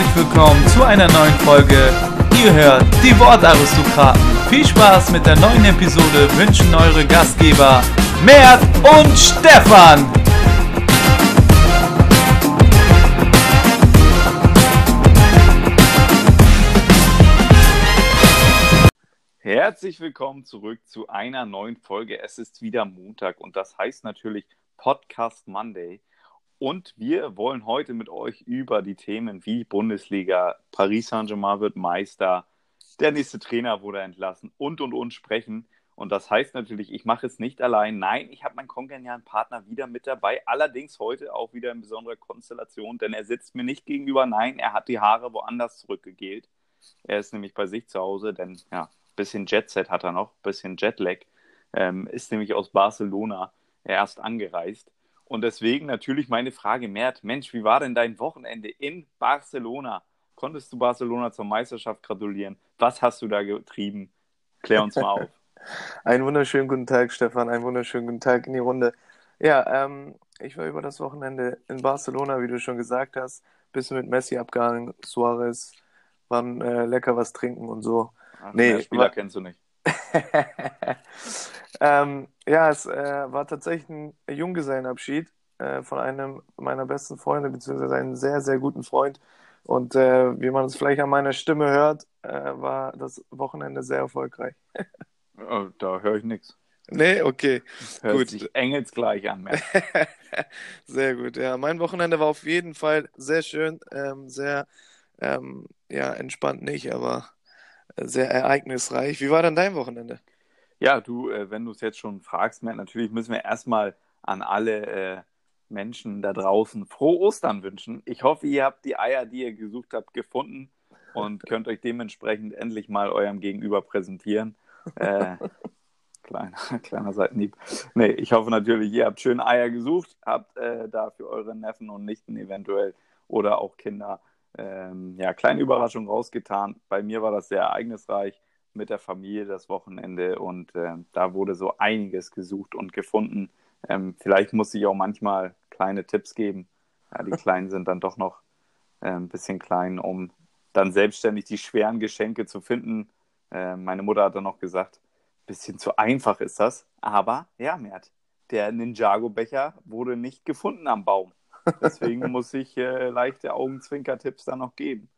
herzlich willkommen zu einer neuen Folge. Ihr hört die Wortaristokraten. Viel Spaß mit der neuen Episode wünschen eure Gastgeber Mert und Stefan. Herzlich willkommen zurück zu einer neuen Folge. Es ist wieder Montag und das heißt natürlich Podcast Monday. Und wir wollen heute mit euch über die Themen wie Bundesliga, Paris Saint-Germain wird Meister, der nächste Trainer wurde entlassen und und und sprechen. Und das heißt natürlich, ich mache es nicht allein. Nein, ich habe meinen kongenialen Partner wieder mit dabei. Allerdings heute auch wieder in besonderer Konstellation, denn er sitzt mir nicht gegenüber. Nein, er hat die Haare woanders zurückgegelt. Er ist nämlich bei sich zu Hause, denn ja, bisschen Jetset hat er noch, bisschen Jetlag. Ähm, ist nämlich aus Barcelona erst angereist. Und deswegen natürlich meine Frage, Mert, Mensch, wie war denn dein Wochenende in Barcelona? Konntest du Barcelona zur Meisterschaft gratulieren? Was hast du da getrieben? Klär uns mal auf. Einen wunderschönen guten Tag, Stefan. Einen wunderschönen guten Tag in die Runde. Ja, ähm, ich war über das Wochenende in Barcelona, wie du schon gesagt hast. Bisschen mit Messi abgehangen, Suarez, waren äh, lecker was trinken und so. Ach, nee, Spieler war... kennst du nicht. ähm, ja, es äh, war tatsächlich ein Junggesellenabschied äh, von einem meiner besten Freunde, beziehungsweise einem sehr, sehr guten Freund. Und äh, wie man es vielleicht an meiner Stimme hört, äh, war das Wochenende sehr erfolgreich. oh, da höre ich nichts. Nee, okay. Hört gut. Sich engelsgleich an. sehr gut, ja. Mein Wochenende war auf jeden Fall sehr schön, ähm, sehr ähm, ja, entspannt nicht, aber sehr ereignisreich. Wie war denn dein Wochenende? Ja, du, äh, wenn du es jetzt schon fragst, Matt, natürlich müssen wir erstmal an alle äh, Menschen da draußen frohe Ostern wünschen. Ich hoffe, ihr habt die Eier, die ihr gesucht habt, gefunden und könnt euch dementsprechend endlich mal eurem Gegenüber präsentieren. Äh, kleiner, kleiner Seitenhieb. Nee, ich hoffe natürlich, ihr habt schöne Eier gesucht, habt äh, da für eure Neffen und Nichten eventuell oder auch Kinder ähm, ja, kleine Überraschung rausgetan. Bei mir war das sehr ereignisreich mit der Familie das Wochenende und äh, da wurde so einiges gesucht und gefunden. Ähm, vielleicht muss ich auch manchmal kleine Tipps geben. Ja, die Kleinen sind dann doch noch äh, ein bisschen klein, um dann selbstständig die schweren Geschenke zu finden. Äh, meine Mutter hat dann noch gesagt, bisschen zu einfach ist das. Aber ja, Mert, der Ninjago-Becher wurde nicht gefunden am Baum. Deswegen muss ich äh, leichte Augenzwinker-Tipps dann noch geben.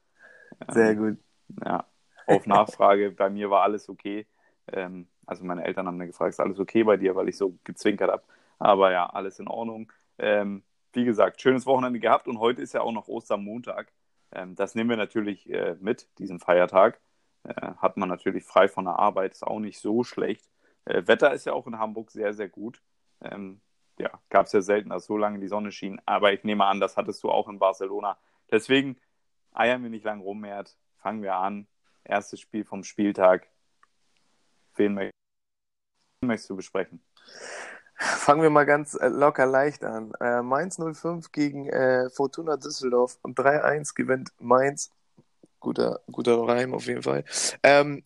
Sehr ähm, gut. Ja, auf Nachfrage, bei mir war alles okay. Ähm, also meine Eltern haben mir gefragt, ist alles okay bei dir, weil ich so gezwinkert habe. Aber ja, alles in Ordnung. Ähm, wie gesagt, schönes Wochenende gehabt und heute ist ja auch noch Ostermontag. Ähm, das nehmen wir natürlich äh, mit, diesen Feiertag. Äh, hat man natürlich frei von der Arbeit, ist auch nicht so schlecht. Äh, Wetter ist ja auch in Hamburg sehr, sehr gut. Ähm, ja, gab es ja selten, dass so lange die Sonne schien. Aber ich nehme an, das hattest du auch in Barcelona. Deswegen eiern wir nicht lang rum, Mert. Fangen wir an. Erstes Spiel vom Spieltag. Wen möchtest du besprechen? Fangen wir mal ganz äh, locker leicht an. Äh, Mainz 05 gegen äh, Fortuna Düsseldorf und 3-1 gewinnt Mainz. Guter, guter Reim auf jeden Fall. Ähm,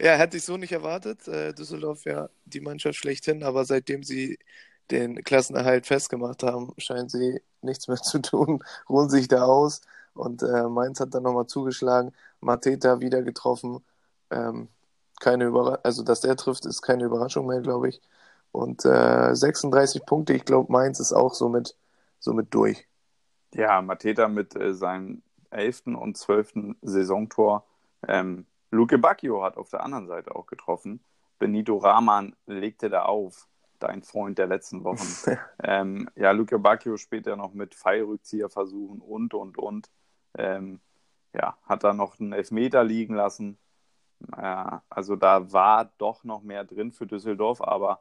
ja, hätte ich so nicht erwartet. Äh, Düsseldorf ja die Mannschaft schlechthin, aber seitdem sie den Klassenerhalt festgemacht haben, scheinen sie nichts mehr zu tun, ruhen sich da aus. Und äh, Mainz hat dann nochmal zugeschlagen, Mateta wieder getroffen. Ähm, keine Überra also, dass der trifft, ist keine Überraschung mehr, glaube ich. Und äh, 36 Punkte, ich glaube, Mainz ist auch somit, somit durch. Ja, Mateta mit äh, seinem elften und zwölften Saisontor ähm, Luke Bacchio hat auf der anderen Seite auch getroffen. Benito Rahman legte da auf, dein Freund der letzten Wochen. ähm, ja, Luke Bacchio später noch mit Pfeilrückzieher versuchen und, und, und. Ähm, ja, hat da noch einen Elfmeter liegen lassen. Ja, also da war doch noch mehr drin für Düsseldorf, aber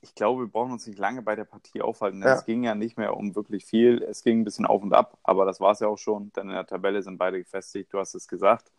ich glaube, wir brauchen uns nicht lange bei der Partie aufhalten. Ja. Es ging ja nicht mehr um wirklich viel. Es ging ein bisschen auf und ab, aber das war es ja auch schon, denn in der Tabelle sind beide gefestigt, du hast es gesagt.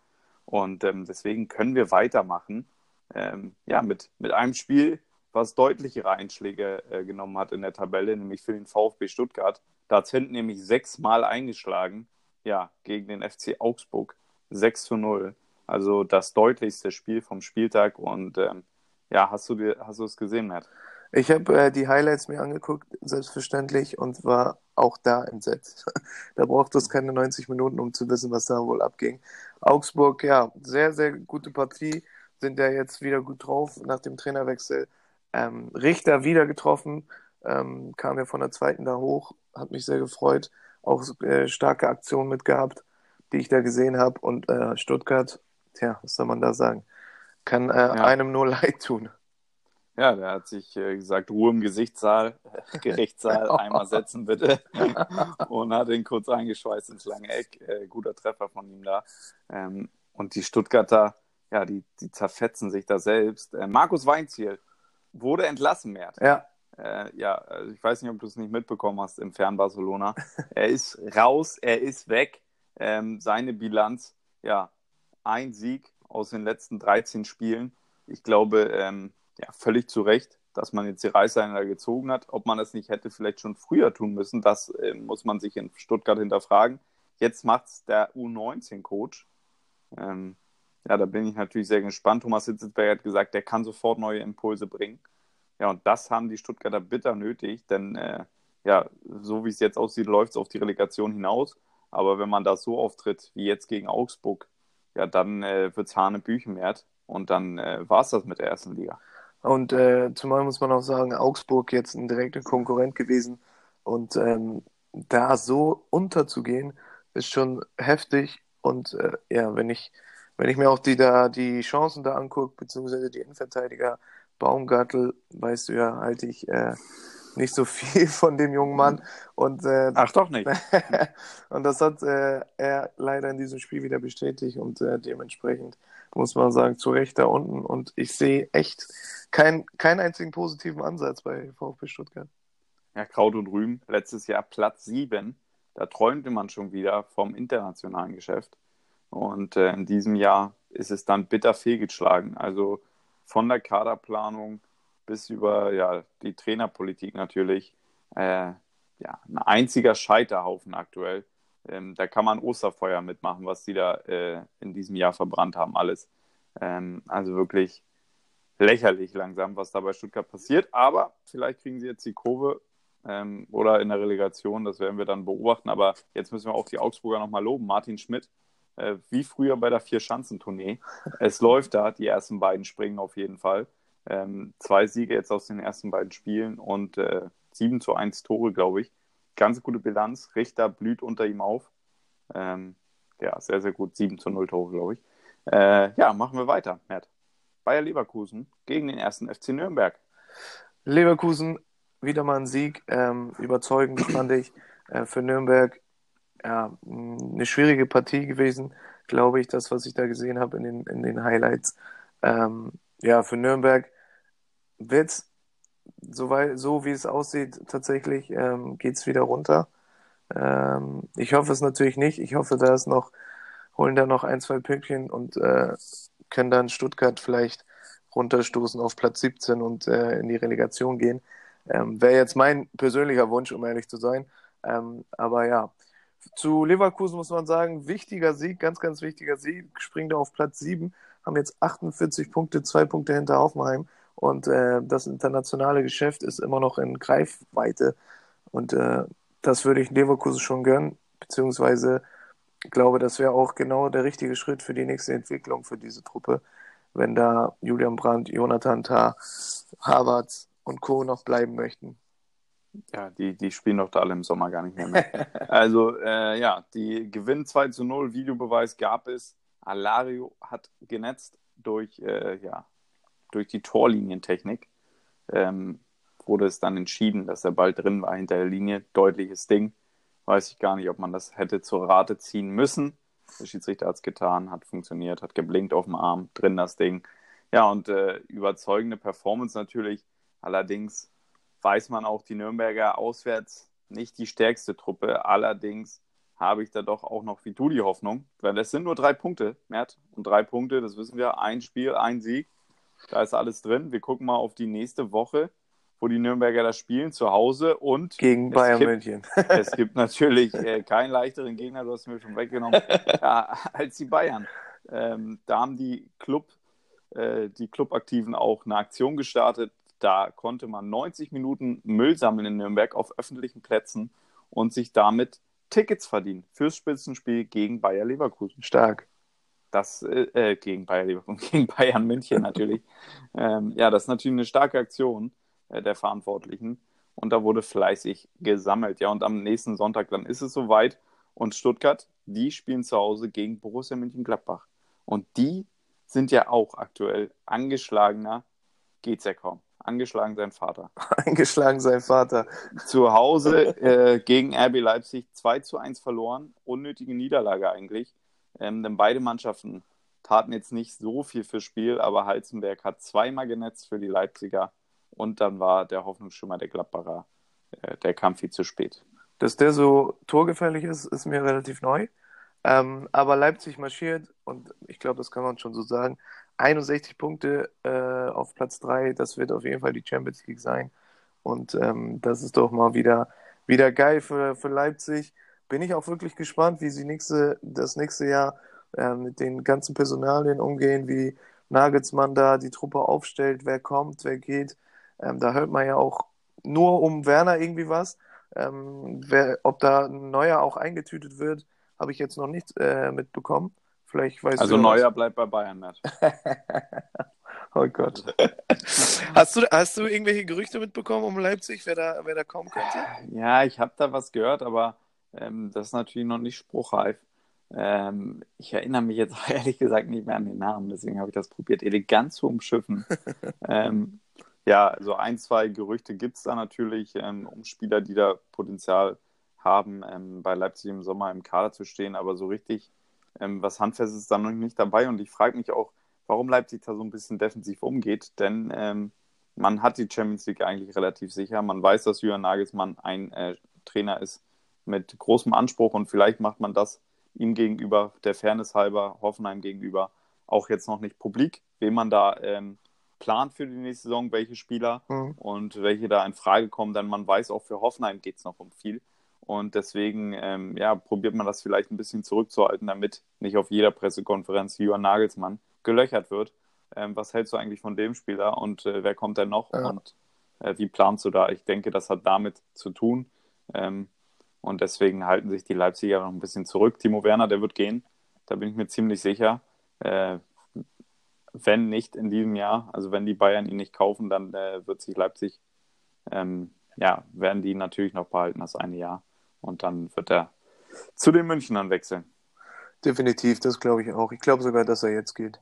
Und ähm, deswegen können wir weitermachen. Ähm, ja, mit, mit einem Spiel, was deutlichere Einschläge äh, genommen hat in der Tabelle, nämlich für den VfB Stuttgart. Da hat hinten nämlich sechsmal eingeschlagen, ja, gegen den FC Augsburg. 6 zu 0. Also das deutlichste Spiel vom Spieltag. Und ähm, ja, hast du dir, hast du es gesehen, Matt? Ich habe äh, die Highlights mir angeguckt, selbstverständlich, und war auch da entsetzt. da braucht es keine 90 Minuten, um zu wissen, was da wohl abging. Augsburg, ja, sehr, sehr gute Partie, sind ja jetzt wieder gut drauf nach dem Trainerwechsel. Ähm, Richter wieder getroffen, ähm, kam ja von der zweiten da hoch, hat mich sehr gefreut. Auch äh, starke Aktionen mit gehabt, die ich da gesehen habe. Und äh, Stuttgart, tja, was soll man da sagen? Kann äh, ja. einem nur leid tun. Ja, der hat sich äh, gesagt, Ruhe im Gesichtssaal, Gerichtssaal, einmal setzen bitte. und hat ihn kurz eingeschweißt ins lange Eck. Äh, guter Treffer von ihm da. Ähm, und die Stuttgarter, ja, die, die zerfetzen sich da selbst. Äh, Markus Weinziel wurde entlassen, Mert. Ja. Äh, ja, also ich weiß nicht, ob du es nicht mitbekommen hast im Fern Barcelona. er ist raus, er ist weg. Ähm, seine Bilanz, ja, ein Sieg aus den letzten 13 Spielen. Ich glaube, ähm, ja, völlig zu Recht, dass man jetzt die Reißleine gezogen hat. Ob man das nicht hätte vielleicht schon früher tun müssen, das äh, muss man sich in Stuttgart hinterfragen. Jetzt macht es der U19-Coach. Ähm, ja, da bin ich natürlich sehr gespannt. Thomas Hitzelsberger hat gesagt, der kann sofort neue Impulse bringen. Ja, und das haben die Stuttgarter bitter nötig, denn äh, ja, so wie es jetzt aussieht, läuft es auf die Relegation hinaus. Aber wenn man da so auftritt wie jetzt gegen Augsburg, ja, dann äh, wird es Hanebüchen wert und dann äh, war es das mit der ersten Liga. Und äh, zumal muss man auch sagen, Augsburg jetzt ein direkter Konkurrent gewesen. Und ähm, da so unterzugehen, ist schon heftig. Und äh, ja, wenn ich, wenn ich mir auch die da die Chancen da angucke, beziehungsweise die Innenverteidiger, Baumgartel, weißt du ja, halte ich äh, nicht so viel von dem jungen Mann. Und, äh, Ach doch nicht. und das hat äh, er leider in diesem Spiel wieder bestätigt und äh, dementsprechend muss man sagen, zu Recht da unten. Und ich sehe echt kein, keinen einzigen positiven Ansatz bei VfB Stuttgart. Ja, Kraut und Rühm, letztes Jahr Platz 7. Da träumte man schon wieder vom internationalen Geschäft. Und äh, in diesem Jahr ist es dann bitter fehlgeschlagen. Also von der Kaderplanung bis über ja, die Trainerpolitik natürlich. Äh, ja, ein einziger Scheiterhaufen aktuell. Ähm, da kann man Osterfeuer mitmachen, was die da äh, in diesem Jahr verbrannt haben, alles. Ähm, also wirklich lächerlich langsam, was da bei Stuttgart passiert. Aber vielleicht kriegen sie jetzt die Kurve ähm, oder in der Relegation, das werden wir dann beobachten. Aber jetzt müssen wir auch die Augsburger nochmal loben. Martin Schmidt, äh, wie früher bei der Vier-Schanzentournee. Es läuft da, die ersten beiden springen auf jeden Fall. Ähm, zwei Siege jetzt aus den ersten beiden Spielen und äh, 7 zu 1 Tore, glaube ich. Ganz gute Bilanz. Richter blüht unter ihm auf. Ähm, ja, sehr, sehr gut. 7 zu 0 Tore, glaube ich. Äh, ja, machen wir weiter, Matt. Bayer Leverkusen gegen den ersten FC Nürnberg. Leverkusen, wieder mal ein Sieg. Ähm, überzeugend fand ich äh, für Nürnberg. Ja, eine schwierige Partie gewesen, glaube ich, das, was ich da gesehen habe in den, in den Highlights. Ähm, ja, für Nürnberg wird es, so, so wie es aussieht, tatsächlich ähm, geht es wieder runter. Ähm, ich hoffe es natürlich nicht. Ich hoffe, da ist noch, holen da noch ein, zwei Pünktchen und äh, können dann Stuttgart vielleicht runterstoßen auf Platz 17 und äh, in die Relegation gehen. Ähm, Wäre jetzt mein persönlicher Wunsch, um ehrlich zu sein. Ähm, aber ja, zu Leverkusen muss man sagen, wichtiger Sieg, ganz, ganz wichtiger Sieg, springt auf Platz 7, haben jetzt 48 Punkte, zwei Punkte hinter Hoffenheim und äh, das internationale Geschäft ist immer noch in Greifweite und äh, das würde ich Leverkusen schon gönnen, beziehungsweise glaube, das wäre auch genau der richtige Schritt für die nächste Entwicklung für diese Truppe, wenn da Julian Brandt, Jonathan Tah, Harvard und Co. noch bleiben möchten. Ja, die, die spielen doch da alle im Sommer gar nicht mehr. mehr. also, äh, ja, die Gewinn 2 zu 0, Videobeweis gab es. Alario hat genetzt durch, äh, ja, durch die Torlinientechnik. Ähm, wurde es dann entschieden, dass er bald drin war hinter der Linie. Deutliches Ding weiß ich gar nicht, ob man das hätte zur Rate ziehen müssen. Der Schiedsrichter hat es getan, hat funktioniert, hat geblinkt auf dem Arm, drin das Ding. Ja, und äh, überzeugende Performance natürlich. Allerdings weiß man auch, die Nürnberger auswärts nicht die stärkste Truppe. Allerdings habe ich da doch auch noch wie du die Hoffnung, weil es sind nur drei Punkte, Mert. Und drei Punkte, das wissen wir, ein Spiel, ein Sieg. Da ist alles drin. Wir gucken mal auf die nächste Woche wo die Nürnberger das spielen, zu Hause und gegen Bayern gibt, München. es gibt natürlich äh, keinen leichteren Gegner, du hast mir schon weggenommen, ja, als die Bayern. Ähm, da haben die Club, äh, die Clubaktiven auch eine Aktion gestartet. da konnte man 90 Minuten Müll sammeln in Nürnberg auf öffentlichen Plätzen und sich damit Tickets verdienen fürs Spitzenspiel gegen Bayer Leverkusen. Stark. Das äh, äh gegen Bayer Leverkusen, gegen Bayern München natürlich. ähm, ja, das ist natürlich eine starke Aktion äh, der Verantwortlichen. Und da wurde fleißig gesammelt. Ja, und am nächsten Sonntag dann ist es soweit. Und Stuttgart, die spielen zu Hause gegen Borussia Mönchengladbach. Und die sind ja auch aktuell angeschlagener, geht's ja kaum. Angeschlagen sein Vater. Angeschlagen sein Vater. Zu Hause äh, gegen RB Leipzig 2 zu 1 verloren. Unnötige Niederlage eigentlich. Ähm, denn beide Mannschaften taten jetzt nicht so viel fürs Spiel, aber Halzenberg hat zweimal genetzt für die Leipziger. Und dann war der Hoffnungsschimmer der Gladbacher, äh, der kam viel zu spät. Dass der so torgefährlich ist, ist mir relativ neu. Ähm, aber Leipzig marschiert und ich glaube, das kann man schon so sagen. 61 Punkte äh, auf Platz 3, das wird auf jeden Fall die Champions League sein. Und ähm, das ist doch mal wieder, wieder geil für, für Leipzig. Bin ich auch wirklich gespannt, wie sie nächste, das nächste Jahr äh, mit den ganzen Personalien umgehen, wie Nagelsmann da die Truppe aufstellt, wer kommt, wer geht. Ähm, da hört man ja auch nur um Werner irgendwie was. Ähm, wer, ob da ein neuer auch eingetütet wird, habe ich jetzt noch nicht äh, mitbekommen. Vielleicht weiß also Neuer was. bleibt bei Bayern, Matt. oh Gott. hast, du, hast du irgendwelche Gerüchte mitbekommen um Leipzig, wer da, wer da kommen könnte? Ja, ich habe da was gehört, aber ähm, das ist natürlich noch nicht spruchreif. Ähm, ich erinnere mich jetzt ehrlich gesagt nicht mehr an den Namen, deswegen habe ich das probiert, elegant zu umschiffen. ähm, ja, also ein, zwei Gerüchte gibt es da natürlich ähm, um Spieler, die da Potenzial haben, ähm, bei Leipzig im Sommer im Kader zu stehen, aber so richtig ähm, was Handfestes ist da noch nicht dabei und ich frage mich auch, warum Leipzig da so ein bisschen defensiv umgeht, denn man hat die Champions League eigentlich relativ sicher. Man weiß, dass Jürgen Nagelsmann ein äh, Trainer ist mit großem Anspruch und vielleicht macht man das ihm gegenüber, der Fairness halber, Hoffenheim gegenüber, auch jetzt noch nicht publik, wem man da ähm, plant für die nächste Saison, welche Spieler mhm. und welche da in Frage kommen, denn man weiß auch für Hoffenheim geht es noch um viel. Und deswegen ähm, ja, probiert man das vielleicht ein bisschen zurückzuhalten, damit nicht auf jeder Pressekonferenz Johann Nagelsmann gelöchert wird. Ähm, was hältst du eigentlich von dem Spieler und äh, wer kommt denn noch ja. und äh, wie planst du da? Ich denke, das hat damit zu tun. Ähm, und deswegen halten sich die Leipziger noch ein bisschen zurück. Timo Werner, der wird gehen. Da bin ich mir ziemlich sicher. Äh, wenn nicht in diesem Jahr, also wenn die Bayern ihn nicht kaufen, dann äh, wird sich Leipzig, ähm, ja, werden die natürlich noch behalten das eine Jahr. Und dann wird er zu den Münchnern wechseln. Definitiv, das glaube ich auch. Ich glaube sogar, dass er jetzt geht.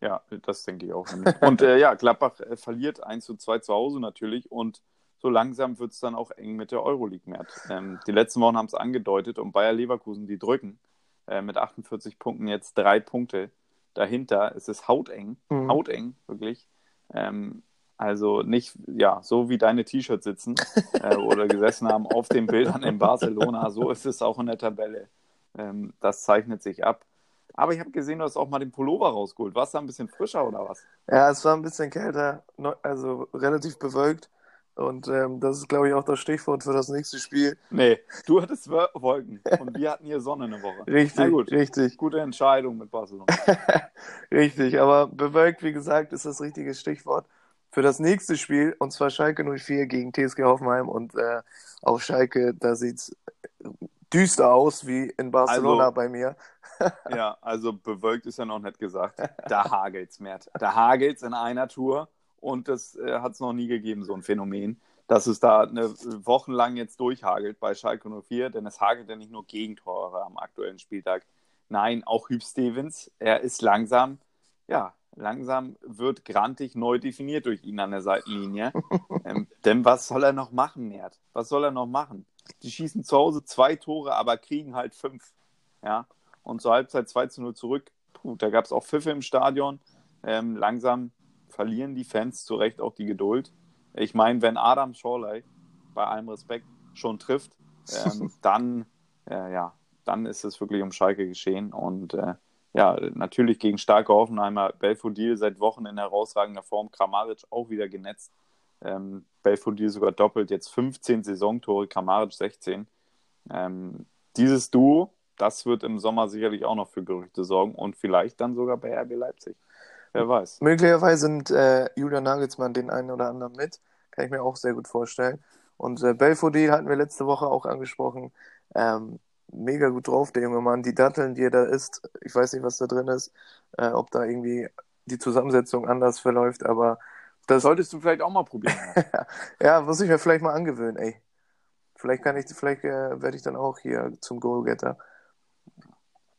Ja, das denke ich auch. und äh, ja, Gladbach äh, verliert 1 zu 2 zu Hause natürlich und so langsam wird es dann auch eng mit der Euroleague mehr. Ähm, die letzten Wochen haben es angedeutet und Bayer Leverkusen, die drücken äh, mit 48 Punkten jetzt drei Punkte. Dahinter ist es hauteng, mhm. hauteng, wirklich. Ähm, also nicht, ja, so wie deine T-Shirts sitzen äh, oder gesessen haben auf den Bildern in Barcelona, so ist es auch in der Tabelle. Ähm, das zeichnet sich ab. Aber ich habe gesehen, du hast auch mal den Pullover rausgeholt. War es da ein bisschen frischer oder was? Ja, es war ein bisschen kälter, also relativ bewölkt. Und ähm, das ist, glaube ich, auch das Stichwort für das nächste Spiel. Nee, du hattest Wolken und wir hatten hier Sonne eine Woche. Richtig, gut, richtig. Gute Entscheidung mit Barcelona. richtig, aber bewölkt, wie gesagt, ist das richtige Stichwort für das nächste Spiel, und zwar Schalke 04 gegen TSG Hoffenheim. Und äh, auf Schalke, da sieht es düster aus, wie in Barcelona also, bei mir. ja, also bewölkt ist ja noch nicht gesagt. Da hagelt's, Mert. Da hagelt's in einer Tour und das äh, hat es noch nie gegeben, so ein Phänomen, dass es da eine wochenlang jetzt durchhagelt bei Schalke 04, denn es hagelt ja nicht nur Gegentore am aktuellen Spieltag. Nein, auch Hüb Stevens, er ist langsam, ja, langsam wird grantig neu definiert durch ihn an der Seitenlinie. ähm, denn was soll er noch machen, Mert? Was soll er noch machen? Die schießen zu Hause zwei Tore, aber kriegen halt fünf. Ja, und zur Halbzeit 2 zu 0 zurück. Puh, da gab es auch Pfiffe im Stadion. Ähm, langsam verlieren die Fans zu Recht auch die Geduld. Ich meine, wenn Adam Schorley bei allem Respekt schon trifft, ähm, dann, äh, ja, dann ist es wirklich um Schalke geschehen. Und äh, ja, natürlich gegen starke Hoffenheimer. Belfodil seit Wochen in herausragender Form. Kramaric auch wieder genetzt. Ähm, Belfodil sogar doppelt. Jetzt 15 Saisontore, Kramaric 16. Ähm, dieses Duo, das wird im Sommer sicherlich auch noch für Gerüchte sorgen und vielleicht dann sogar bei RB Leipzig. Wer weiß. Möglicherweise sind äh, Julian Nagelsmann den einen oder anderen mit. Kann ich mir auch sehr gut vorstellen. Und äh, Belfodil hatten wir letzte Woche auch angesprochen. Ähm, mega gut drauf, der junge Mann. Die Datteln, die er da isst, ich weiß nicht, was da drin ist, äh, ob da irgendwie die Zusammensetzung anders verläuft, aber das solltest du vielleicht auch mal probieren. ja, muss ich mir vielleicht mal angewöhnen, ey. Vielleicht kann ich, vielleicht äh, werde ich dann auch hier zum Goalgetter.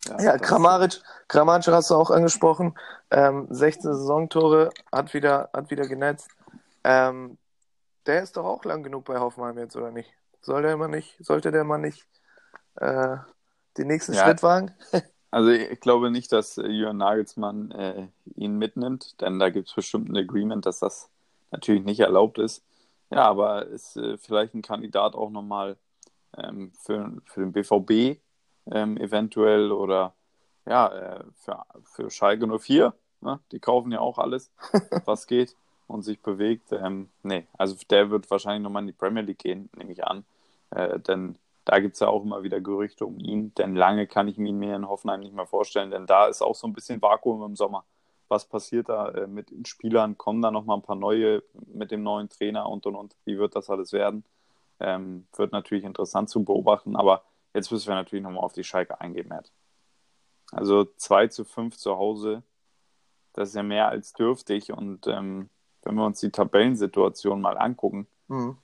Ja, ja Kramaric, Kramaric hast du auch angesprochen. Ähm, 16 Saisontore, hat wieder, hat wieder genetzt. Ähm, der ist doch auch lang genug bei Hoffenheim jetzt, oder nicht? Soll der nicht, sollte der mal nicht äh, den nächsten ja, Schritt wagen? also ich glaube nicht, dass äh, Jürgen Nagelsmann äh, ihn mitnimmt, denn da gibt es bestimmt ein Agreement, dass das natürlich nicht erlaubt ist. Ja, aber ist äh, vielleicht ein Kandidat auch nochmal ähm, für, für den BVB ähm, eventuell oder ja, äh, für, für Schalke 04. Ne? Die kaufen ja auch alles, was geht und sich bewegt. Ähm, nee, also der wird wahrscheinlich nochmal in die Premier League gehen, nehme ich an. Äh, denn da gibt es ja auch immer wieder Gerüchte um ihn. Denn lange kann ich mir in Hoffenheim nicht mehr vorstellen, denn da ist auch so ein bisschen Vakuum im Sommer. Was passiert da äh, mit den Spielern? Kommen da nochmal ein paar neue mit dem neuen Trainer und und und? Wie wird das alles werden? Ähm, wird natürlich interessant zu beobachten, aber jetzt müssen wir natürlich nochmal auf die Schalke eingehen, Matt. Also 2 zu 5 zu Hause, das ist ja mehr als dürftig und ähm, wenn wir uns die Tabellensituation mal angucken, mhm.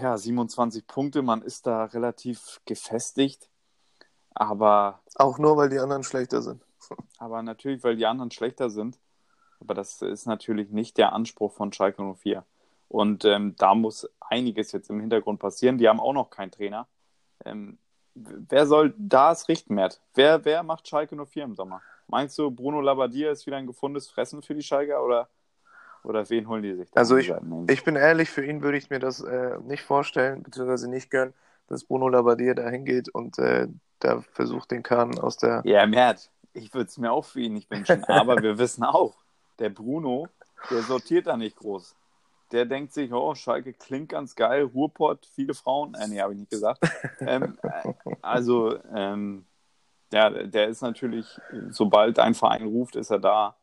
ja, 27 Punkte, man ist da relativ gefestigt, aber. Auch nur, weil die anderen schlechter sind. aber natürlich, weil die anderen schlechter sind. Aber das ist natürlich nicht der Anspruch von Schalke 04. Und ähm, da muss einiges jetzt im Hintergrund passieren. Die haben auch noch keinen Trainer. Ähm, wer soll das richten, Mert? Wer, wer macht Schalke 04 im Sommer? Meinst du, Bruno Labbadia ist wieder ein gefundenes Fressen für die Schalke oder oder wen holen die sich? Also ich, ich bin ehrlich, für ihn würde ich mir das äh, nicht vorstellen, beziehungsweise nicht gönnen, dass Bruno Labbadia da hingeht und äh, da versucht, den Kahn aus der... Ja, Mert, ich würde es mir auch für ihn nicht wünschen, aber wir wissen auch, der Bruno, der sortiert da nicht groß. Der denkt sich, oh, Schalke klingt ganz geil, Ruhrpott, viele Frauen. Äh, nee, habe ich nicht gesagt. ähm, äh, also, ähm, ja, der ist natürlich, sobald ein Verein ruft, ist er da.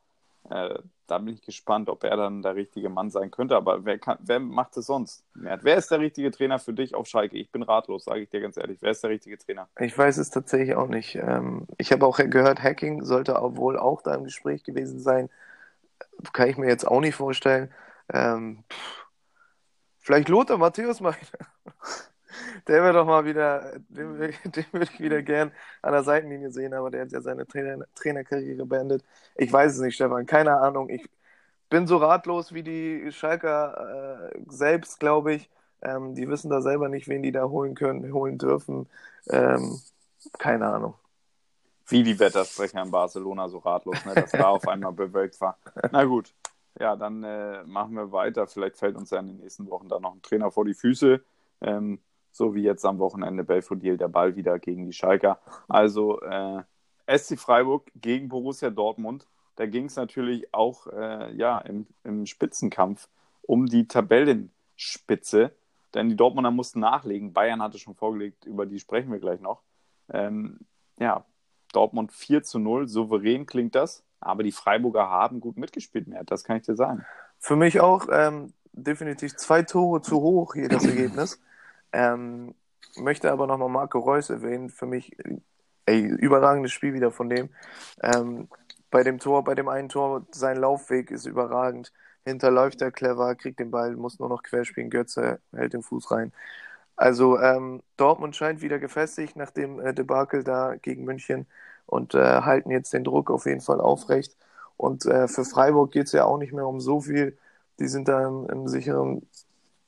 Äh, da bin ich gespannt, ob er dann der richtige Mann sein könnte. Aber wer, kann, wer macht es sonst? Wer ist der richtige Trainer für dich auf Schalke? Ich bin ratlos, sage ich dir ganz ehrlich. Wer ist der richtige Trainer? Ich weiß es tatsächlich auch nicht. Ähm, ich habe auch gehört, Hacking sollte wohl auch da im Gespräch gewesen sein. Kann ich mir jetzt auch nicht vorstellen. Ähm, vielleicht Lothar Matthäus mal der wäre doch mal wieder, den, den würde ich wieder gern an der Seitenlinie sehen, aber der hat ja seine Trainer, Trainerkarriere beendet. Ich weiß es nicht, Stefan, keine Ahnung. Ich bin so ratlos wie die Schalker äh, selbst, glaube ich. Ähm, die wissen da selber nicht, wen die da holen können, holen dürfen. Ähm, keine Ahnung. Wie die Wettersprecher in Barcelona so ratlos, ne, dass da auf einmal bewölkt war. Na gut, ja, dann äh, machen wir weiter. Vielleicht fällt uns ja in den nächsten Wochen da noch ein Trainer vor die Füße. Ähm, so wie jetzt am Wochenende Belfodil der Ball wieder gegen die Schalker. Also äh, SC Freiburg gegen Borussia Dortmund. Da ging es natürlich auch äh, ja, im, im Spitzenkampf um die Tabellenspitze, denn die Dortmunder mussten nachlegen. Bayern hatte schon vorgelegt, über die sprechen wir gleich noch. Ähm, ja, Dortmund 4 zu 0, souverän klingt das, aber die Freiburger haben gut mitgespielt, mehr, das kann ich dir sagen. Für mich auch ähm, definitiv zwei Tore zu hoch hier das Ergebnis. Ähm, möchte aber nochmal Marco Reus erwähnen. Für mich, ey, überragendes Spiel wieder von dem. Ähm, bei dem Tor, bei dem einen Tor, sein Laufweg ist überragend. Hinterläuft er clever, kriegt den Ball, muss nur noch querspielen. Götze hält den Fuß rein. Also ähm, Dortmund scheint wieder gefestigt nach dem äh, Debakel da gegen München und äh, halten jetzt den Druck auf jeden Fall aufrecht. Und äh, für Freiburg geht es ja auch nicht mehr um so viel. Die sind da im, im sicheren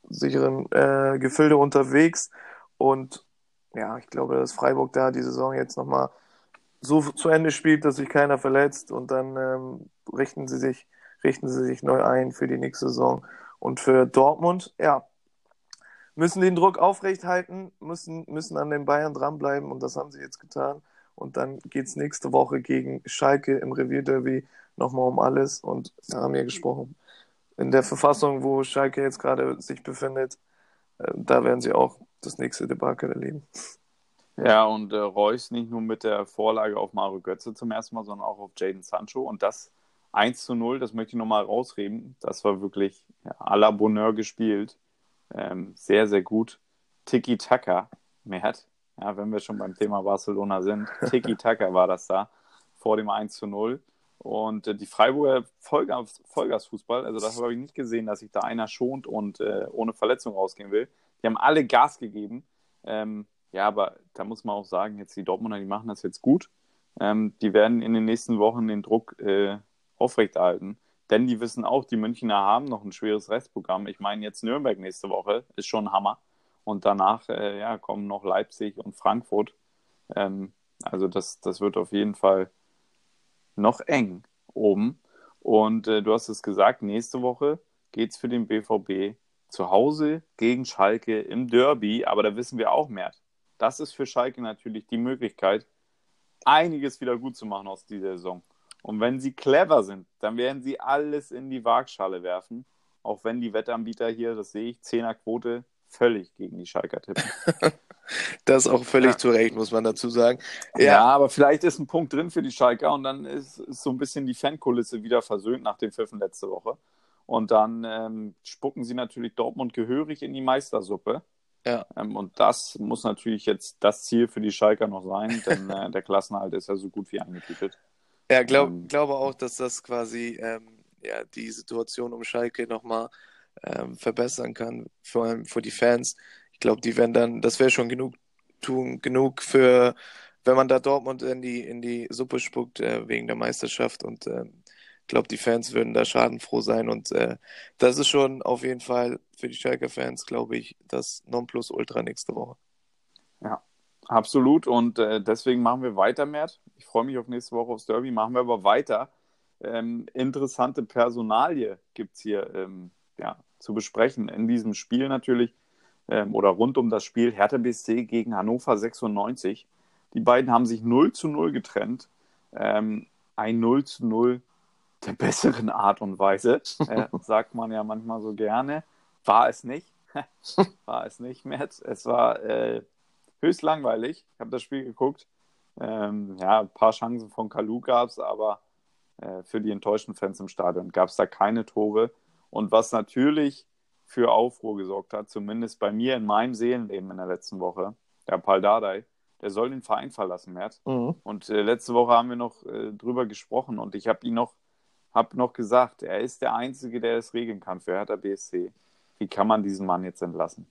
sicheren äh, Gefilde unterwegs. Und ja, ich glaube, dass Freiburg da die Saison jetzt nochmal so zu Ende spielt, dass sich keiner verletzt und dann ähm, richten sie sich, richten sie sich neu ein für die nächste Saison. Und für Dortmund, ja, müssen den Druck aufrechthalten, müssen, müssen an den Bayern dranbleiben und das haben sie jetzt getan. Und dann geht es nächste Woche gegen Schalke im Revierderby nochmal um alles und da haben wir gesprochen in der Verfassung, wo Schalke jetzt gerade sich befindet, äh, da werden sie auch das nächste Debakel erleben. Ja, und äh, Reus nicht nur mit der Vorlage auf Mario Götze zum ersten Mal, sondern auch auf Jaden Sancho. Und das 1 zu 0, das möchte ich nochmal rausreden. Das war wirklich ja, à la Bonheur gespielt. Ähm, sehr, sehr gut. Tiki-Taka, Mert, ja, wenn wir schon beim Thema Barcelona sind. Tiki-Taka war das da vor dem 1 zu 0. Und äh, die Freiburger Vollgas, Vollgasfußball, also das habe ich nicht gesehen, dass sich da einer schont und äh, ohne Verletzung rausgehen will. Die haben alle Gas gegeben. Ähm, ja, aber da muss man auch sagen, jetzt die Dortmunder, die machen das jetzt gut. Ähm, die werden in den nächsten Wochen den Druck äh, aufrechterhalten. Denn die wissen auch, die Münchner haben noch ein schweres Restprogramm. Ich meine, jetzt Nürnberg nächste Woche ist schon ein Hammer. Und danach äh, ja, kommen noch Leipzig und Frankfurt. Ähm, also das, das wird auf jeden Fall noch eng oben. Und äh, du hast es gesagt, nächste Woche geht es für den BVB zu Hause gegen Schalke im Derby. Aber da wissen wir auch mehr. Das ist für Schalke natürlich die Möglichkeit, einiges wieder gut zu machen aus dieser Saison. Und wenn sie clever sind, dann werden sie alles in die Waagschale werfen. Auch wenn die Wettanbieter hier, das sehe ich, Zehnerquote völlig gegen die Schalker tippen. das auch völlig ja. zu Recht, muss man dazu sagen. Ja. ja. aber vielleicht ist ein Punkt drin für die Schalker und dann ist, ist so ein bisschen die Fankulisse wieder versöhnt nach dem Pfiffen letzte Woche. Und dann ähm, spucken sie natürlich Dortmund gehörig in die Meistersuppe. Ja. Ähm, und das muss natürlich jetzt das Ziel für die Schalker noch sein, denn äh, der Klassenhalt ist ja so gut wie eingetütet. Ja, glaub, ähm, glaube auch, dass das quasi ähm, ja, die Situation um Schalke nochmal ähm, verbessern kann, vor allem für die Fans. Ich glaube, die werden dann, das wäre schon genug tun, genug für, wenn man da Dortmund in die, in die Suppe spuckt äh, wegen der Meisterschaft und äh, ich glaube, die Fans würden da schadenfroh sein und äh, das ist schon auf jeden Fall für die Schalker Fans, glaube ich, das Nonplusultra nächste Woche. Ja, absolut und äh, deswegen machen wir weiter, Mert. Ich freue mich auf nächste Woche aufs Derby, machen wir aber weiter. Ähm, interessante Personalie gibt es hier ähm, ja, zu besprechen in diesem Spiel natürlich ähm, oder rund um das Spiel Hertha BSC gegen Hannover 96. Die beiden haben sich 0 zu 0 getrennt. Ähm, ein 0 zu 0 der besseren Art und Weise, äh, sagt man ja manchmal so gerne. War es nicht. war es nicht, Matt. Es war äh, höchst langweilig. Ich habe das Spiel geguckt. Ähm, ja, ein paar Chancen von Kalu gab es, aber äh, für die enttäuschten Fans im Stadion gab es da keine Tore. Und was natürlich für Aufruhr gesorgt hat, zumindest bei mir in meinem Seelenleben in der letzten Woche, der Paul Dardai, der soll den Verein verlassen, Mert. Mhm. Und äh, letzte Woche haben wir noch äh, drüber gesprochen und ich habe ihn noch, hab noch gesagt, er ist der Einzige, der es regeln kann für Hertha BSC. Wie kann man diesen Mann jetzt entlassen?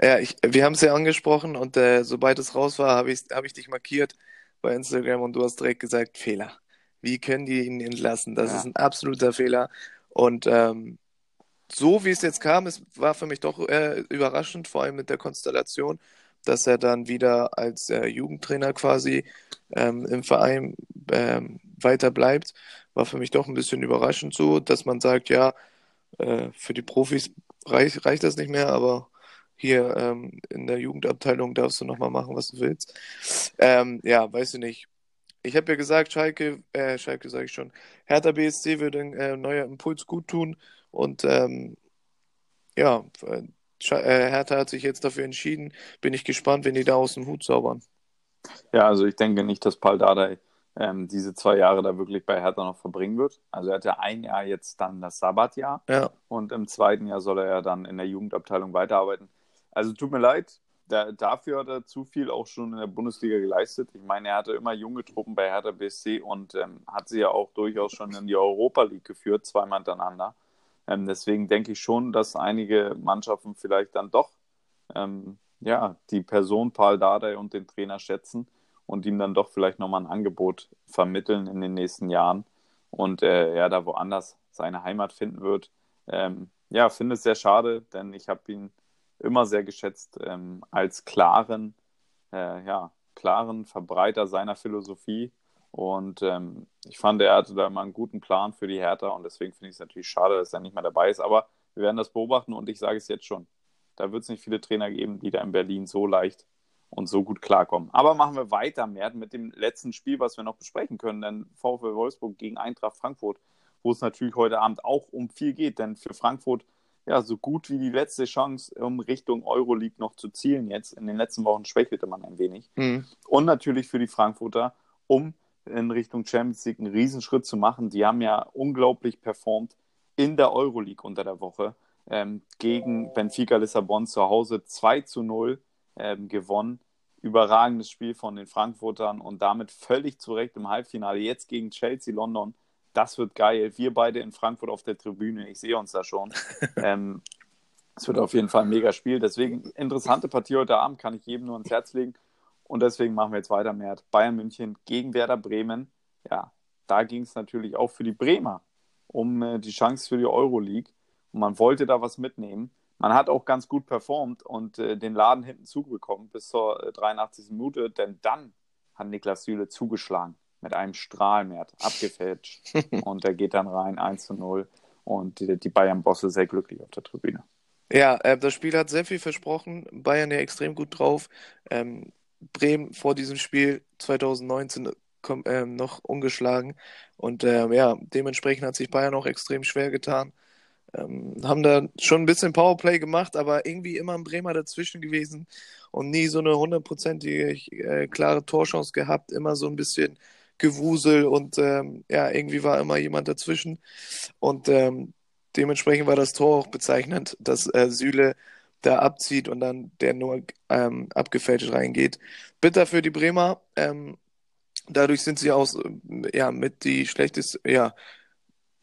Ja, ich, wir haben es ja angesprochen und äh, sobald es raus war, habe ich, hab ich dich markiert bei Instagram und du hast direkt gesagt, Fehler. Wie können die ihn entlassen? Das ja. ist ein absoluter Fehler. Und ähm, so wie es jetzt kam, es war für mich doch äh, überraschend, vor allem mit der Konstellation, dass er dann wieder als äh, Jugendtrainer quasi ähm, im Verein ähm, weiter bleibt. War für mich doch ein bisschen überraschend so, dass man sagt, ja, äh, für die Profis reich, reicht das nicht mehr, aber hier ähm, in der Jugendabteilung darfst du nochmal machen, was du willst. Ähm, ja, weißt du nicht. Ich habe ja gesagt, Schalke, äh, Schalke sage ich schon, Hertha BSC würde ein äh, neuer Impuls gut tun. Und ähm, ja, äh, äh, Hertha hat sich jetzt dafür entschieden. Bin ich gespannt, wenn die da aus dem Hut zaubern. Ja, also ich denke nicht, dass Paul Dardai ähm, diese zwei Jahre da wirklich bei Hertha noch verbringen wird. Also er hat ja ein Jahr jetzt dann das Sabbatjahr ja. und im zweiten Jahr soll er ja dann in der Jugendabteilung weiterarbeiten. Also tut mir leid, da, dafür hat er zu viel auch schon in der Bundesliga geleistet. Ich meine, er hatte immer junge Truppen bei Hertha BSC und ähm, hat sie ja auch durchaus schon in die Europa League geführt, zweimal hintereinander. Ähm, deswegen denke ich schon, dass einige Mannschaften vielleicht dann doch ähm, ja, die Person Paul Dardai und den Trainer schätzen und ihm dann doch vielleicht nochmal ein Angebot vermitteln in den nächsten Jahren und äh, er da woanders seine Heimat finden wird. Ähm, ja, finde es sehr schade, denn ich habe ihn immer sehr geschätzt ähm, als klaren, äh, ja, klaren Verbreiter seiner Philosophie und ähm, ich fand, er hatte da immer einen guten Plan für die Hertha und deswegen finde ich es natürlich schade, dass er nicht mehr dabei ist. Aber wir werden das beobachten und ich sage es jetzt schon. Da wird es nicht viele Trainer geben, die da in Berlin so leicht und so gut klarkommen. Aber machen wir weiter, Mert, mit dem letzten Spiel, was wir noch besprechen können, denn VfL Wolfsburg gegen Eintracht Frankfurt, wo es natürlich heute Abend auch um viel geht, denn für Frankfurt ja so gut wie die letzte Chance, um Richtung Euroleague noch zu zielen jetzt. In den letzten Wochen schwächelte man ein wenig. Mhm. Und natürlich für die Frankfurter, um in Richtung Champions League einen Riesenschritt zu machen. Die haben ja unglaublich performt in der Euroleague unter der Woche ähm, gegen Benfica Lissabon zu Hause 2 zu 0 ähm, gewonnen. Überragendes Spiel von den Frankfurtern und damit völlig zurecht im Halbfinale. Jetzt gegen Chelsea London. Das wird geil. Wir beide in Frankfurt auf der Tribüne. Ich sehe uns da schon. ähm, es wird auf jeden Fall ein mega Spiel. Deswegen interessante Partie heute Abend, kann ich jedem nur ans Herz legen. Und deswegen machen wir jetzt weiter mit Bayern München gegen Werder Bremen. Ja, da ging es natürlich auch für die Bremer um äh, die Chance für die Euroleague. Und man wollte da was mitnehmen. Man hat auch ganz gut performt und äh, den Laden hinten zugekommen bis zur äh, 83. Minute, denn dann hat Niklas Süle zugeschlagen mit einem Strahlmert, abgefälscht. und er geht dann rein 1 zu 0 und die, die Bayern-Bosse sehr glücklich auf der Tribüne. Ja, äh, das Spiel hat sehr viel versprochen. Bayern ja extrem gut drauf. Ähm, Bremen vor diesem Spiel 2019 komm, ähm, noch ungeschlagen. Und ähm, ja, dementsprechend hat sich Bayern auch extrem schwer getan. Ähm, haben da schon ein bisschen Powerplay gemacht, aber irgendwie immer ein Bremer dazwischen gewesen und nie so eine hundertprozentige äh, klare Torchance gehabt. Immer so ein bisschen Gewusel und ähm, ja, irgendwie war immer jemand dazwischen. Und ähm, dementsprechend war das Tor auch bezeichnend, dass äh, Süle da abzieht und dann der nur ähm, abgefälscht reingeht. Bitter für die Bremer. Ähm, dadurch sind sie auch ja, mit die schlechteste, ja,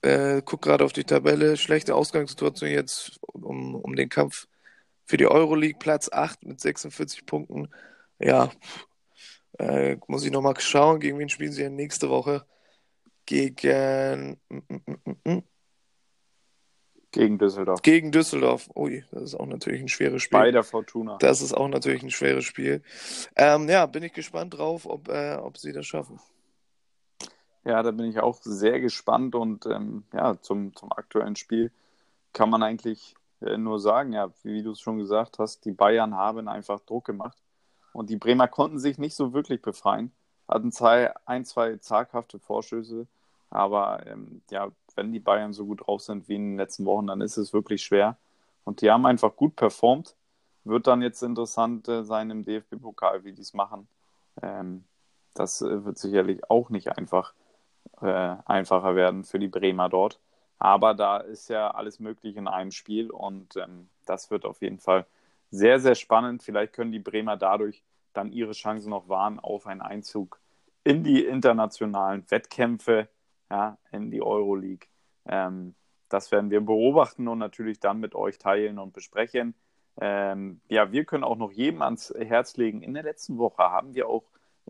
äh, guck gerade auf die Tabelle, schlechte Ausgangssituation jetzt um, um den Kampf für die Euroleague, Platz 8 mit 46 Punkten. Ja, äh, muss ich nochmal schauen, gegen wen spielen sie denn nächste Woche? Gegen. Mm, mm, mm, gegen Düsseldorf. Gegen Düsseldorf. Ui, das ist auch natürlich ein schweres Spiel. Bei der Fortuna. Das ist auch natürlich ein schweres Spiel. Ähm, ja, bin ich gespannt drauf, ob, äh, ob sie das schaffen. Ja, da bin ich auch sehr gespannt und ähm, ja, zum, zum aktuellen Spiel kann man eigentlich äh, nur sagen, ja, wie du es schon gesagt hast, die Bayern haben einfach Druck gemacht und die Bremer konnten sich nicht so wirklich befreien, hatten zwei, ein, zwei zaghafte Vorstöße, aber ähm, ja, wenn die Bayern so gut drauf sind wie in den letzten Wochen, dann ist es wirklich schwer. Und die haben einfach gut performt. Wird dann jetzt interessant äh, sein im DFB-Pokal, wie die es machen. Ähm, das äh, wird sicherlich auch nicht einfach äh, einfacher werden für die Bremer dort. Aber da ist ja alles möglich in einem Spiel und ähm, das wird auf jeden Fall sehr, sehr spannend. Vielleicht können die Bremer dadurch dann ihre Chancen noch wahren auf einen Einzug in die internationalen Wettkämpfe ja, in die Euroleague. Ähm, das werden wir beobachten und natürlich dann mit euch teilen und besprechen. Ähm, ja, wir können auch noch jedem ans Herz legen. In der letzten Woche haben wir auch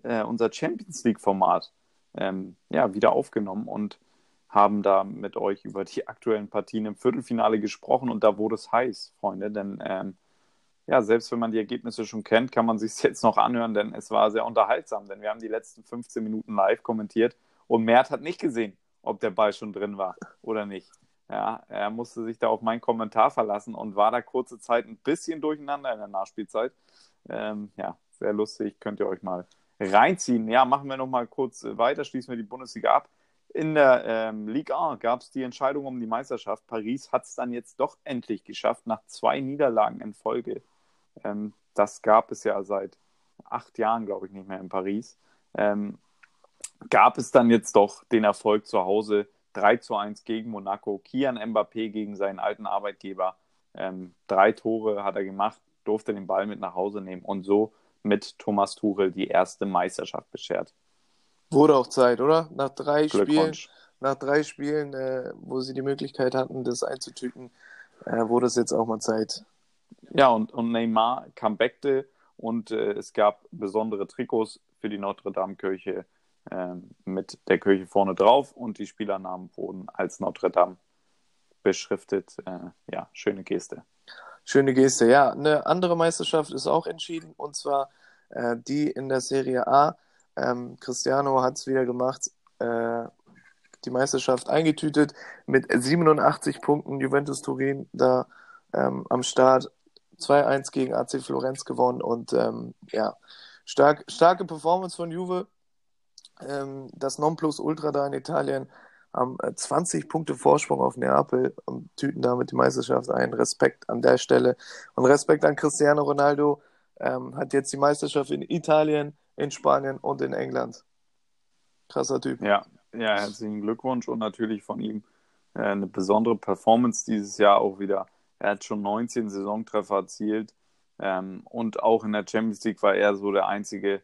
äh, unser Champions League-Format ähm, ja, wieder aufgenommen und haben da mit euch über die aktuellen Partien im Viertelfinale gesprochen und da wurde es heiß, Freunde, denn ähm, ja, selbst wenn man die Ergebnisse schon kennt, kann man sich jetzt noch anhören, denn es war sehr unterhaltsam, denn wir haben die letzten 15 Minuten live kommentiert und Mert hat nicht gesehen, ob der Ball schon drin war oder nicht. Ja, er musste sich da auf meinen Kommentar verlassen und war da kurze Zeit ein bisschen durcheinander in der Nachspielzeit. Ähm, ja, sehr lustig, könnt ihr euch mal reinziehen. Ja, machen wir noch mal kurz weiter, schließen wir die Bundesliga ab. In der ähm, Ligue 1 gab es die Entscheidung um die Meisterschaft. Paris hat es dann jetzt doch endlich geschafft, nach zwei Niederlagen in Folge. Ähm, das gab es ja seit acht Jahren, glaube ich, nicht mehr in Paris. Ähm, gab es dann jetzt doch den Erfolg zu Hause 3 zu 1 gegen Monaco. Kian Mbappé gegen seinen alten Arbeitgeber. Ähm, drei Tore hat er gemacht, durfte den Ball mit nach Hause nehmen und so mit Thomas Tuchel die erste Meisterschaft beschert. Wurde auch Zeit, oder? Nach drei Spielen, nach drei Spielen, äh, wo sie die Möglichkeit hatten, das einzutüten, äh, wurde es jetzt auch mal Zeit. Ja, und, und Neymar comebackte und äh, es gab besondere Trikots für die Notre Dame Kirche mit der Kirche vorne drauf und die Spielernamen wurden als Notre Dame beschriftet. Äh, ja, schöne Geste. Schöne Geste, ja. Eine andere Meisterschaft ist auch entschieden und zwar äh, die in der Serie A. Ähm, Cristiano hat es wieder gemacht, äh, die Meisterschaft eingetütet mit 87 Punkten. Juventus Turin da ähm, am Start 2-1 gegen AC Florenz gewonnen und ähm, ja, stark, starke Performance von Juve ähm, das Nonplusultra da in Italien haben 20 äh, Punkte Vorsprung auf Neapel und tüten damit die Meisterschaft ein. Respekt an der Stelle und Respekt an Cristiano Ronaldo. Ähm, hat jetzt die Meisterschaft in Italien, in Spanien und in England. Krasser Typ. Ja, ja, herzlichen Glückwunsch und natürlich von ihm äh, eine besondere Performance dieses Jahr auch wieder. Er hat schon 19 Saisontreffer erzielt ähm, und auch in der Champions League war er so der einzige,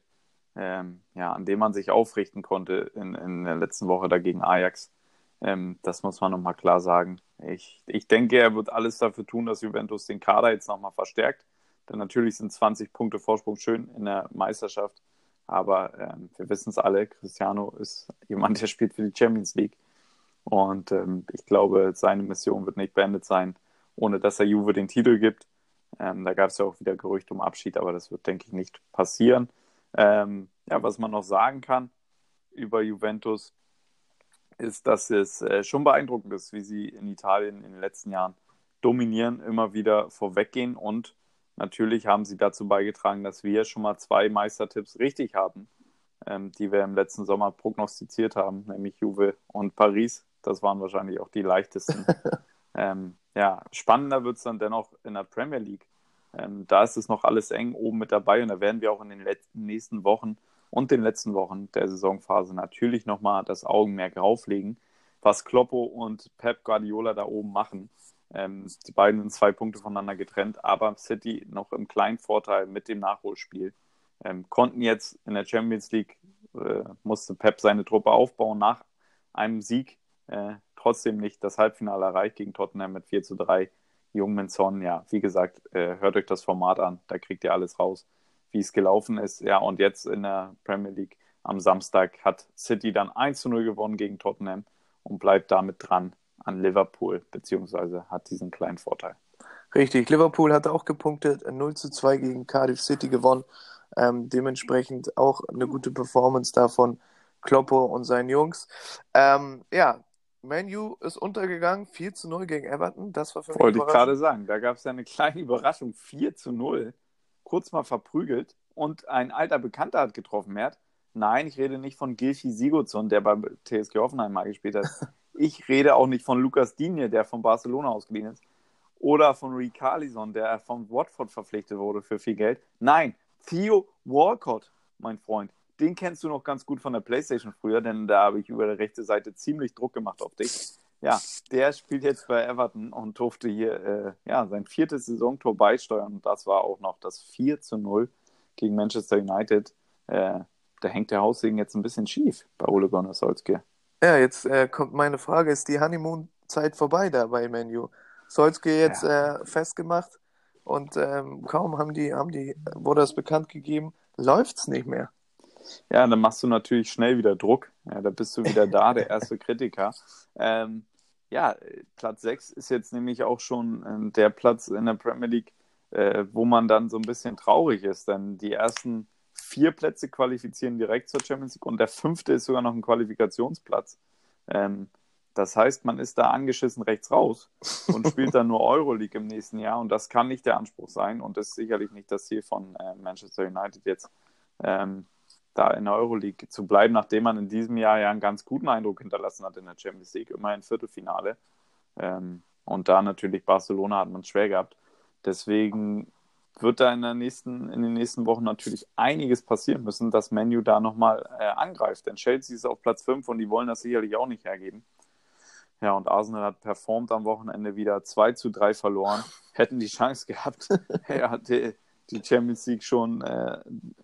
ähm, ja, an dem man sich aufrichten konnte in, in der letzten Woche dagegen Ajax. Ähm, das muss man nochmal klar sagen. Ich, ich denke, er wird alles dafür tun, dass Juventus den Kader jetzt nochmal verstärkt. Denn natürlich sind 20 Punkte Vorsprung schön in der Meisterschaft. Aber ähm, wir wissen es alle, Cristiano ist jemand, der spielt für die Champions League. Und ähm, ich glaube, seine Mission wird nicht beendet sein, ohne dass er Juve den Titel gibt. Ähm, da gab es ja auch wieder Gerüchte um Abschied, aber das wird, denke ich, nicht passieren. Ähm, ja, was man noch sagen kann über Juventus, ist, dass es äh, schon beeindruckend ist, wie sie in Italien in den letzten Jahren dominieren, immer wieder vorweggehen und natürlich haben sie dazu beigetragen, dass wir schon mal zwei Meistertipps richtig hatten, ähm, die wir im letzten Sommer prognostiziert haben, nämlich Juve und Paris. Das waren wahrscheinlich auch die leichtesten. ähm, ja, spannender wird es dann dennoch in der Premier League. Ähm, da ist es noch alles eng oben mit dabei und da werden wir auch in den letzten, nächsten Wochen und den letzten Wochen der Saisonphase natürlich nochmal das Augenmerk drauflegen, was Kloppo und Pep Guardiola da oben machen. Ähm, die beiden sind zwei Punkte voneinander getrennt, aber City noch im kleinen Vorteil mit dem Nachholspiel. Ähm, konnten jetzt in der Champions League, äh, musste Pep seine Truppe aufbauen nach einem Sieg, äh, trotzdem nicht das Halbfinale erreicht gegen Tottenham mit 4 zu 3. Jungmin Son, ja, wie gesagt, äh, hört euch das Format an, da kriegt ihr alles raus wie es gelaufen ist. Ja, und jetzt in der Premier League am Samstag hat City dann 1 zu 0 gewonnen gegen Tottenham und bleibt damit dran an Liverpool, beziehungsweise hat diesen kleinen Vorteil. Richtig, Liverpool hat auch gepunktet, 0 zu 2 gegen Cardiff City gewonnen. Ähm, dementsprechend auch eine gute Performance davon Kloppo und seinen Jungs. Ähm, ja, Manu ist untergegangen, 4 zu 0 gegen Everton. Das war für mich Wollte ich gerade sagen, da gab es ja eine kleine Überraschung, 4 zu 0 kurz mal verprügelt und ein alter Bekannter hat getroffen, Mert. Nein, ich rede nicht von Gilfi Sigurdsson, der bei TSG Hoffenheim mal gespielt hat. Ich rede auch nicht von Lukas Digne, der von Barcelona ausgeliehen ist. Oder von Ricarlison, der von Watford verpflichtet wurde für viel Geld. Nein, Theo Walcott, mein Freund. Den kennst du noch ganz gut von der Playstation früher, denn da habe ich über der rechte Seite ziemlich Druck gemacht auf dich. Ja, der spielt jetzt bei Everton und durfte hier äh, ja, sein viertes Saisontor beisteuern. Und das war auch noch das 4 zu 0 gegen Manchester United. Äh, da hängt der Haussegen jetzt ein bisschen schief bei Ole Gunnar Solskjaer. Ja, jetzt äh, kommt meine Frage: Ist die Honeymoon-Zeit vorbei da bei Menu? Solskjaer jetzt ja. Äh, festgemacht und ähm, kaum haben die, haben die, wurde das bekannt gegeben, läuft es nicht mehr. Ja, dann machst du natürlich schnell wieder Druck. Ja, da bist du wieder da, der erste Kritiker. Ähm, ja, Platz 6 ist jetzt nämlich auch schon äh, der Platz in der Premier League, äh, wo man dann so ein bisschen traurig ist, denn die ersten vier Plätze qualifizieren direkt zur Champions League und der fünfte ist sogar noch ein Qualifikationsplatz. Ähm, das heißt, man ist da angeschissen rechts raus und spielt dann nur Euroleague im nächsten Jahr und das kann nicht der Anspruch sein und das ist sicherlich nicht das Ziel von äh, Manchester United jetzt. Ähm, da in der Euroleague zu bleiben, nachdem man in diesem Jahr ja einen ganz guten Eindruck hinterlassen hat in der Champions League, immerhin Viertelfinale. Ähm, und da natürlich Barcelona hat man es schwer gehabt. Deswegen wird da in, der nächsten, in den nächsten Wochen natürlich einiges passieren müssen, dass Menu da nochmal äh, angreift. Denn Chelsea ist auf Platz 5 und die wollen das sicherlich auch nicht hergeben. Ja, und Arsenal hat performt am Wochenende wieder 2 zu 3 verloren. Hätten die Chance gehabt. er hatte die Champions League schon äh,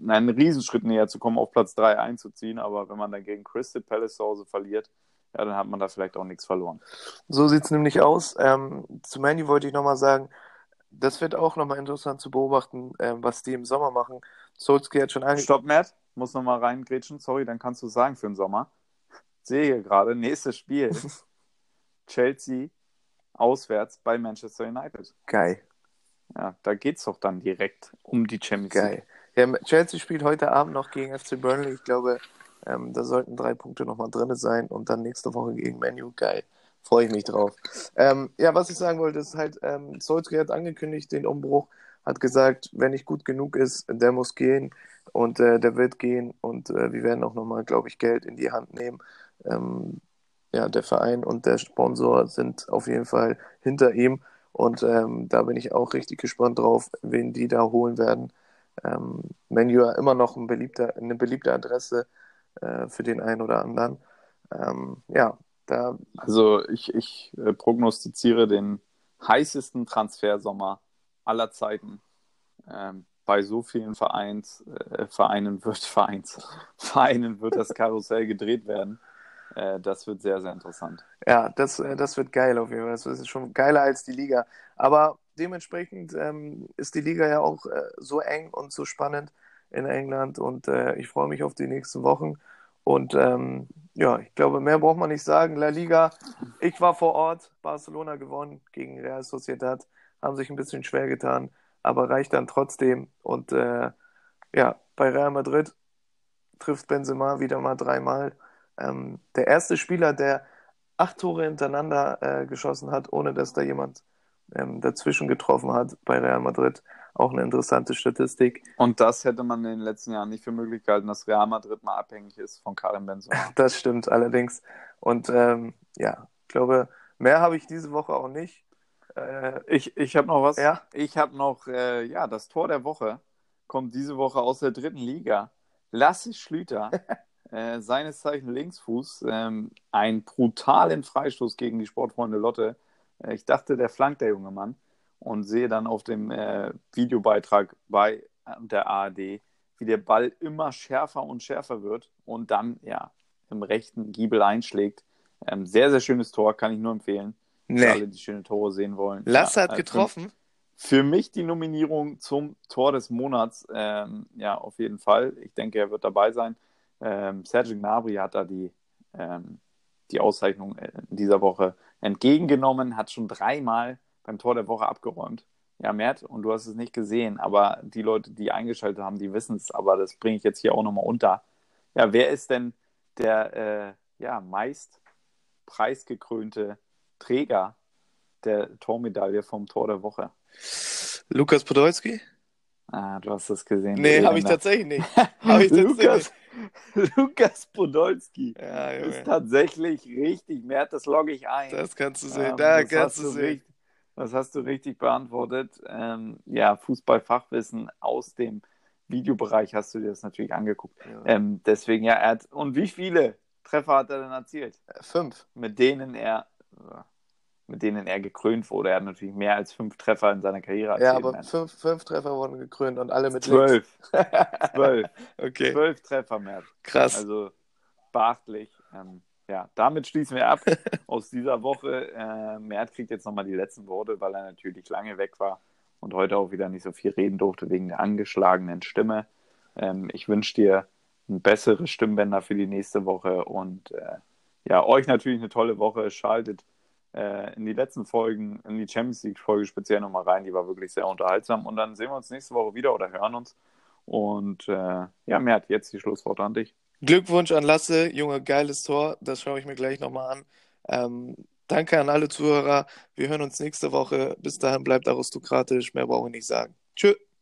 einen Riesenschritt näher zu kommen, auf Platz 3 einzuziehen. Aber wenn man dann gegen Crystal Palace zu Hause verliert, ja, dann hat man da vielleicht auch nichts verloren. So sieht es nämlich aus. Ähm, zu Manny wollte ich nochmal sagen, das wird auch nochmal interessant zu beobachten, ähm, was die im Sommer machen. Solskjaer hat schon angekündigt. Stopp, Matt. Muss nochmal reingrätschen. Sorry, dann kannst du sagen für den Sommer. Sehe hier gerade, nächstes Spiel. Chelsea auswärts bei Manchester United. Geil. Ja, da geht es doch dann direkt um die Champions League. Geil. Ja, Chelsea spielt heute Abend noch gegen FC Burnley. Ich glaube, ähm, da sollten drei Punkte nochmal drin sein und dann nächste Woche gegen Menu. Geil. Freue ich mich drauf. Ähm, ja, was ich sagen wollte, ist halt, ähm, Solskjaer hat angekündigt, den Umbruch, hat gesagt, wenn nicht gut genug ist, der muss gehen und äh, der wird gehen und äh, wir werden auch nochmal, glaube ich, Geld in die Hand nehmen. Ähm, ja, der Verein und der Sponsor sind auf jeden Fall hinter ihm und ähm, da bin ich auch richtig gespannt drauf, wen die da holen werden. Ähm, Menu immer noch ein beliebter, eine beliebte Adresse äh, für den einen oder anderen. Ähm, ja, da. Also ich, ich äh, prognostiziere den heißesten Transfersommer aller Zeiten. Ähm, bei so vielen Vereins, äh, Vereinen wird Vereins, Vereinen wird das Karussell gedreht werden. Äh, das wird sehr, sehr interessant. Ja, das, äh, das wird geil auf jeden Fall. Das ist schon geiler als die Liga. Aber dementsprechend ähm, ist die Liga ja auch äh, so eng und so spannend in England und äh, ich freue mich auf die nächsten Wochen. Und ähm, ja, ich glaube, mehr braucht man nicht sagen. La Liga, ich war vor Ort, Barcelona gewonnen gegen Real Sociedad, haben sich ein bisschen schwer getan, aber reicht dann trotzdem. Und ja, bei Real Madrid trifft Benzema wieder mal dreimal. Ähm, der erste Spieler, der acht Tore hintereinander äh, geschossen hat, ohne dass da jemand ähm, dazwischen getroffen hat bei Real Madrid. Auch eine interessante Statistik. Und das hätte man in den letzten Jahren nicht für möglich gehalten, dass Real Madrid mal abhängig ist von Karim Benzema. Das stimmt allerdings. Und ähm, ja, ich glaube, mehr habe ich diese Woche auch nicht. Äh, ich ich habe noch was. Ja? Ich habe noch, äh, ja, das Tor der Woche kommt diese Woche aus der dritten Liga. Lasse Schlüter, äh, seines Zeichen Linksfuß, ähm, einen brutalen Freistoß gegen die Sportfreunde Lotte. Äh, ich dachte, der flankt der junge Mann und sehe dann auf dem äh, Videobeitrag bei der ARD, wie der Ball immer schärfer und schärfer wird und dann ja im rechten Giebel einschlägt. Ähm, sehr, sehr schönes Tor, kann ich nur empfehlen. Für Nee. alle, die schöne Tore sehen wollen. Lasse Ja, hat äh, getroffen. Für, für mich die Nominierung zum Tor des Monats, ähm, ja, auf jeden Fall. Ich denke, er wird dabei sein. Ähm, Sergio Gnabry hat da die, ähm, die Auszeichnung äh, in dieser Woche entgegengenommen, hat schon dreimal beim Tor der Woche abgeräumt. Ja, Mert, und du hast es nicht gesehen, aber die Leute, die eingeschaltet haben, die wissen es, aber das bringe ich jetzt hier auch nochmal unter. Ja, wer ist denn der äh, ja, meist preisgekrönte Träger der Tormedaille vom Tor der Woche? Lukas Podolski? Ah, du hast das gesehen. Nee, habe ich tatsächlich nicht. Hab ich tatsächlich Lukas, Lukas Podolski Ja, ist tatsächlich richtig. Mert, das logge ich ein. Das kannst du sehen. Ähm, da das kannst hast du sehen. richtig- Das hast du richtig beantwortet. Ähm, ja, Fußballfachwissen aus dem Videobereich hast du dir das natürlich angeguckt. Ja. Ähm, deswegen, ja, er hat, und wie viele Treffer hat er denn erzielt? Fünf. Mit denen er, mit denen er gekrönt wurde. Er hat natürlich mehr als fünf Treffer in seiner Karriere erzielt. Ja, aber fünf, fünf Treffer wurden gekrönt und alle mit zwölf. zwölf. Okay, Zwölf Treffer, Mert. krass. Also beachtlich. Ähm, ja, damit schließen wir ab aus dieser Woche. Äh, Mert kriegt jetzt nochmal die letzten Worte, weil er natürlich lange weg war und heute auch wieder nicht so viel reden durfte wegen der angeschlagenen Stimme. Ähm, ich wünsche dir ein besseres Stimmbänder für die nächste Woche und äh, ja, euch natürlich eine tolle Woche. Schaltet äh, in die letzten Folgen, in die Champions League-Folge speziell nochmal rein. Die war wirklich sehr unterhaltsam. Und dann sehen wir uns nächste Woche wieder oder hören uns. Und äh, ja, Mert, jetzt die Schlussworte an dich. Glückwunsch an Lasse, Junge, geiles Tor. Das schaue ich mir gleich nochmal an. Ähm, danke an alle Zuhörer. Wir hören uns nächste Woche. Bis dahin bleibt aristokratisch. Mehr brauche ich nicht sagen. Tschüss.